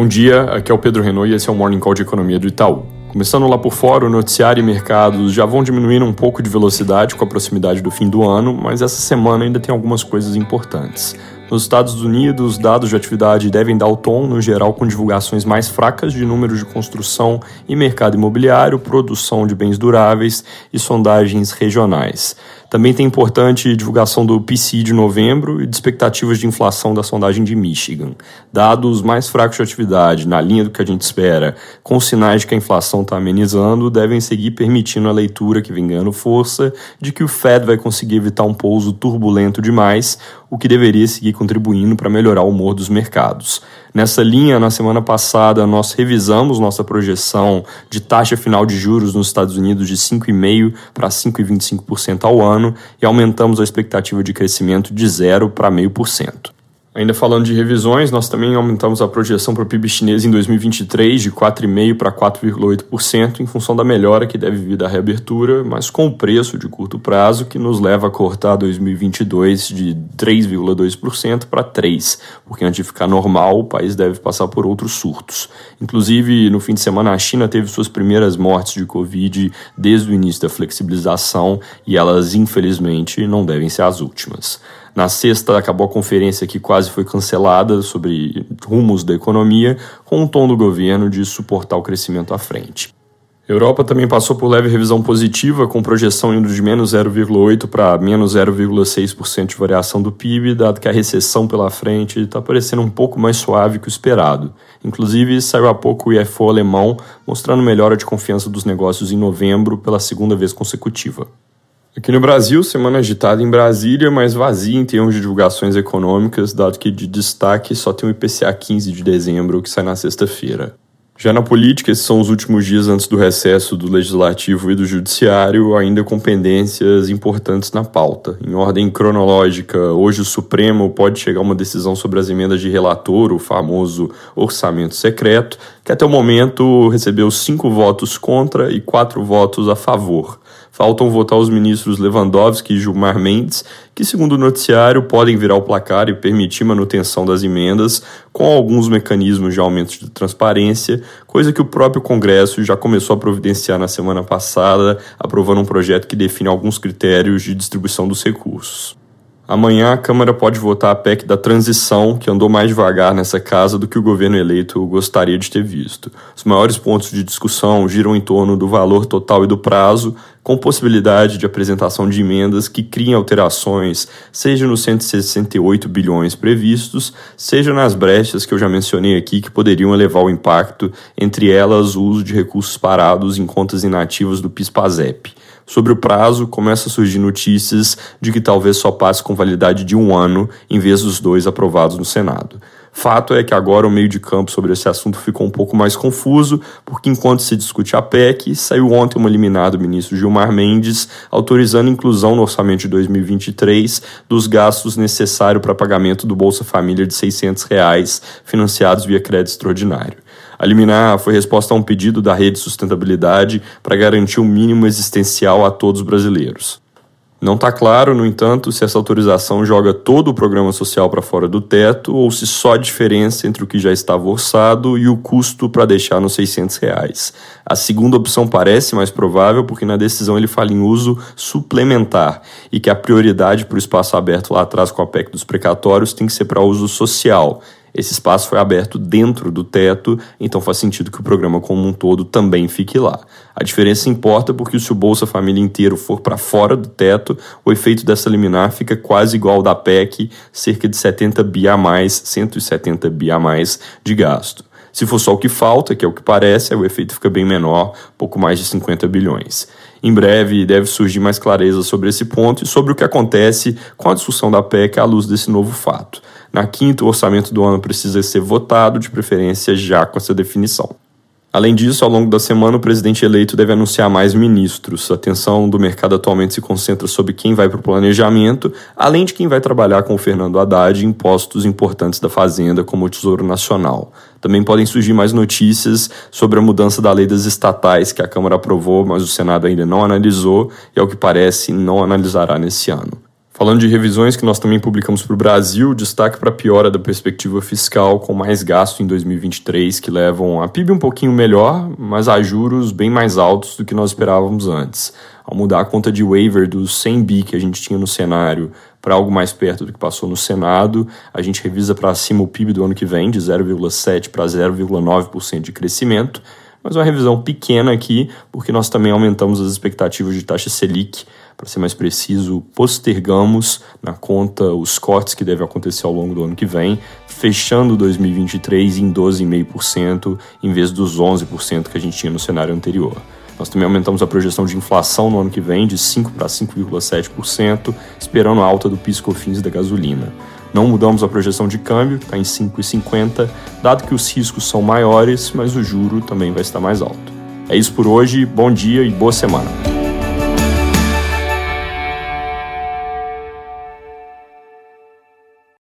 Bom dia, aqui é o Pedro Renault e esse é o Morning Call de Economia do Itaú. Começando lá por fora, o noticiário e mercados já vão diminuindo um pouco de velocidade com a proximidade do fim do ano, mas essa semana ainda tem algumas coisas importantes. Nos Estados Unidos, dados de atividade devem dar o tom, no geral, com divulgações mais fracas de números de construção e mercado imobiliário, produção de bens duráveis e sondagens regionais. Também tem importante divulgação do PCI de novembro e de expectativas de inflação da sondagem de Michigan. Dados mais fracos de atividade, na linha do que a gente espera, com sinais de que a inflação está amenizando, devem seguir permitindo a leitura que vem ganhando força de que o Fed vai conseguir evitar um pouso turbulento demais, o que deveria seguir contribuindo para melhorar o humor dos mercados. Nessa linha, na semana passada, nós revisamos nossa projeção de taxa final de juros nos Estados Unidos de 5,5% para 5,25% ao ano e aumentamos a expectativa de crescimento de 0% para 0,5%. Ainda falando de revisões, nós também aumentamos a projeção para o PIB chinês em 2023 de 4,5% para 4,8%, em função da melhora que deve vir da reabertura, mas com o preço de curto prazo que nos leva a cortar 2022 de 3,2% para 3%, porque antes de ficar normal, o país deve passar por outros surtos. Inclusive, no fim de semana, a China teve suas primeiras mortes de Covid desde o início da flexibilização e elas, infelizmente, não devem ser as últimas. Na sexta, acabou a conferência que quase foi cancelada sobre rumos da economia, com o tom do governo de suportar o crescimento à frente. Europa também passou por leve revisão positiva, com projeção indo de menos 0,8% para menos 0,6% de variação do PIB, dado que a recessão pela frente está parecendo um pouco mais suave que o esperado. Inclusive, saiu há pouco o IFO alemão mostrando melhora de confiança dos negócios em novembro pela segunda vez consecutiva. Aqui no Brasil, semana agitada em Brasília, mas vazia em termos de divulgações econômicas, dado que de destaque só tem o IPCA 15 de dezembro, que sai na sexta-feira. Já na política, esses são os últimos dias antes do recesso do Legislativo e do Judiciário, ainda com pendências importantes na pauta. Em ordem cronológica, hoje o Supremo pode chegar a uma decisão sobre as emendas de relator, o famoso orçamento secreto, que até o momento recebeu cinco votos contra e quatro votos a favor. Faltam votar os ministros Lewandowski e Gilmar Mendes, que, segundo o noticiário, podem virar o placar e permitir manutenção das emendas, com alguns mecanismos de aumento de transparência, coisa que o próprio Congresso já começou a providenciar na semana passada, aprovando um projeto que define alguns critérios de distribuição dos recursos. Amanhã a Câmara pode votar a PEC da transição, que andou mais devagar nessa casa do que o governo eleito gostaria de ter visto. Os maiores pontos de discussão giram em torno do valor total e do prazo, com possibilidade de apresentação de emendas que criem alterações, seja nos 168 bilhões previstos, seja nas brechas que eu já mencionei aqui que poderiam elevar o impacto, entre elas o uso de recursos parados em contas inativas do PIS/PASEP. Sobre o prazo, começa a surgir notícias de que talvez só passe com validade de um ano, em vez dos dois aprovados no Senado. Fato é que agora o meio de campo sobre esse assunto ficou um pouco mais confuso, porque enquanto se discute a PEC, saiu ontem uma liminar do ministro Gilmar Mendes autorizando a inclusão no orçamento de 2023 dos gastos necessários para pagamento do Bolsa Família de 600 reais, financiados via crédito extraordinário. A liminar foi resposta a um pedido da Rede Sustentabilidade para garantir o um mínimo existencial a todos os brasileiros. Não está claro, no entanto, se essa autorização joga todo o programa social para fora do teto ou se só a diferença entre o que já estava orçado e o custo para deixar nos 600 reais. A segunda opção parece mais provável porque na decisão ele fala em uso suplementar e que a prioridade para o espaço aberto lá atrás com a PEC dos precatórios tem que ser para uso social esse espaço foi aberto dentro do teto, então faz sentido que o programa como um todo também fique lá. A diferença importa porque se o Bolsa Família inteiro for para fora do teto, o efeito dessa liminar fica quase igual ao da PEC, cerca de 70 bi a mais, 170 bi a mais de gasto. Se for só o que falta, que é o que parece, o efeito fica bem menor, pouco mais de 50 bilhões. Em breve deve surgir mais clareza sobre esse ponto e sobre o que acontece com a discussão da PEC à luz desse novo fato. Na quinta, o orçamento do ano precisa ser votado, de preferência já com essa definição. Além disso, ao longo da semana, o presidente eleito deve anunciar mais ministros. A atenção do mercado atualmente se concentra sobre quem vai para o planejamento, além de quem vai trabalhar com o Fernando Haddad em postos importantes da Fazenda, como o Tesouro Nacional. Também podem surgir mais notícias sobre a mudança da lei das estatais, que a Câmara aprovou, mas o Senado ainda não analisou e, ao que parece, não analisará nesse ano. Falando de revisões que nós também publicamos para o Brasil, destaque para a piora da perspectiva fiscal, com mais gasto em 2023, que levam a PIB um pouquinho melhor, mas a juros bem mais altos do que nós esperávamos antes. Ao mudar a conta de waiver dos 100 bi que a gente tinha no cenário para algo mais perto do que passou no Senado, a gente revisa para cima o PIB do ano que vem, de 0,7% para 0,9% de crescimento, mas uma revisão pequena aqui, porque nós também aumentamos as expectativas de taxa Selic para ser mais preciso, postergamos na conta os cortes que devem acontecer ao longo do ano que vem, fechando 2023 em 12,5% em vez dos 11% que a gente tinha no cenário anterior. Nós também aumentamos a projeção de inflação no ano que vem de 5 para 5,7%, esperando a alta do PIS/COFINS da gasolina. Não mudamos a projeção de câmbio, está em 5,50, dado que os riscos são maiores, mas o juro também vai estar mais alto. É isso por hoje, bom dia e boa semana.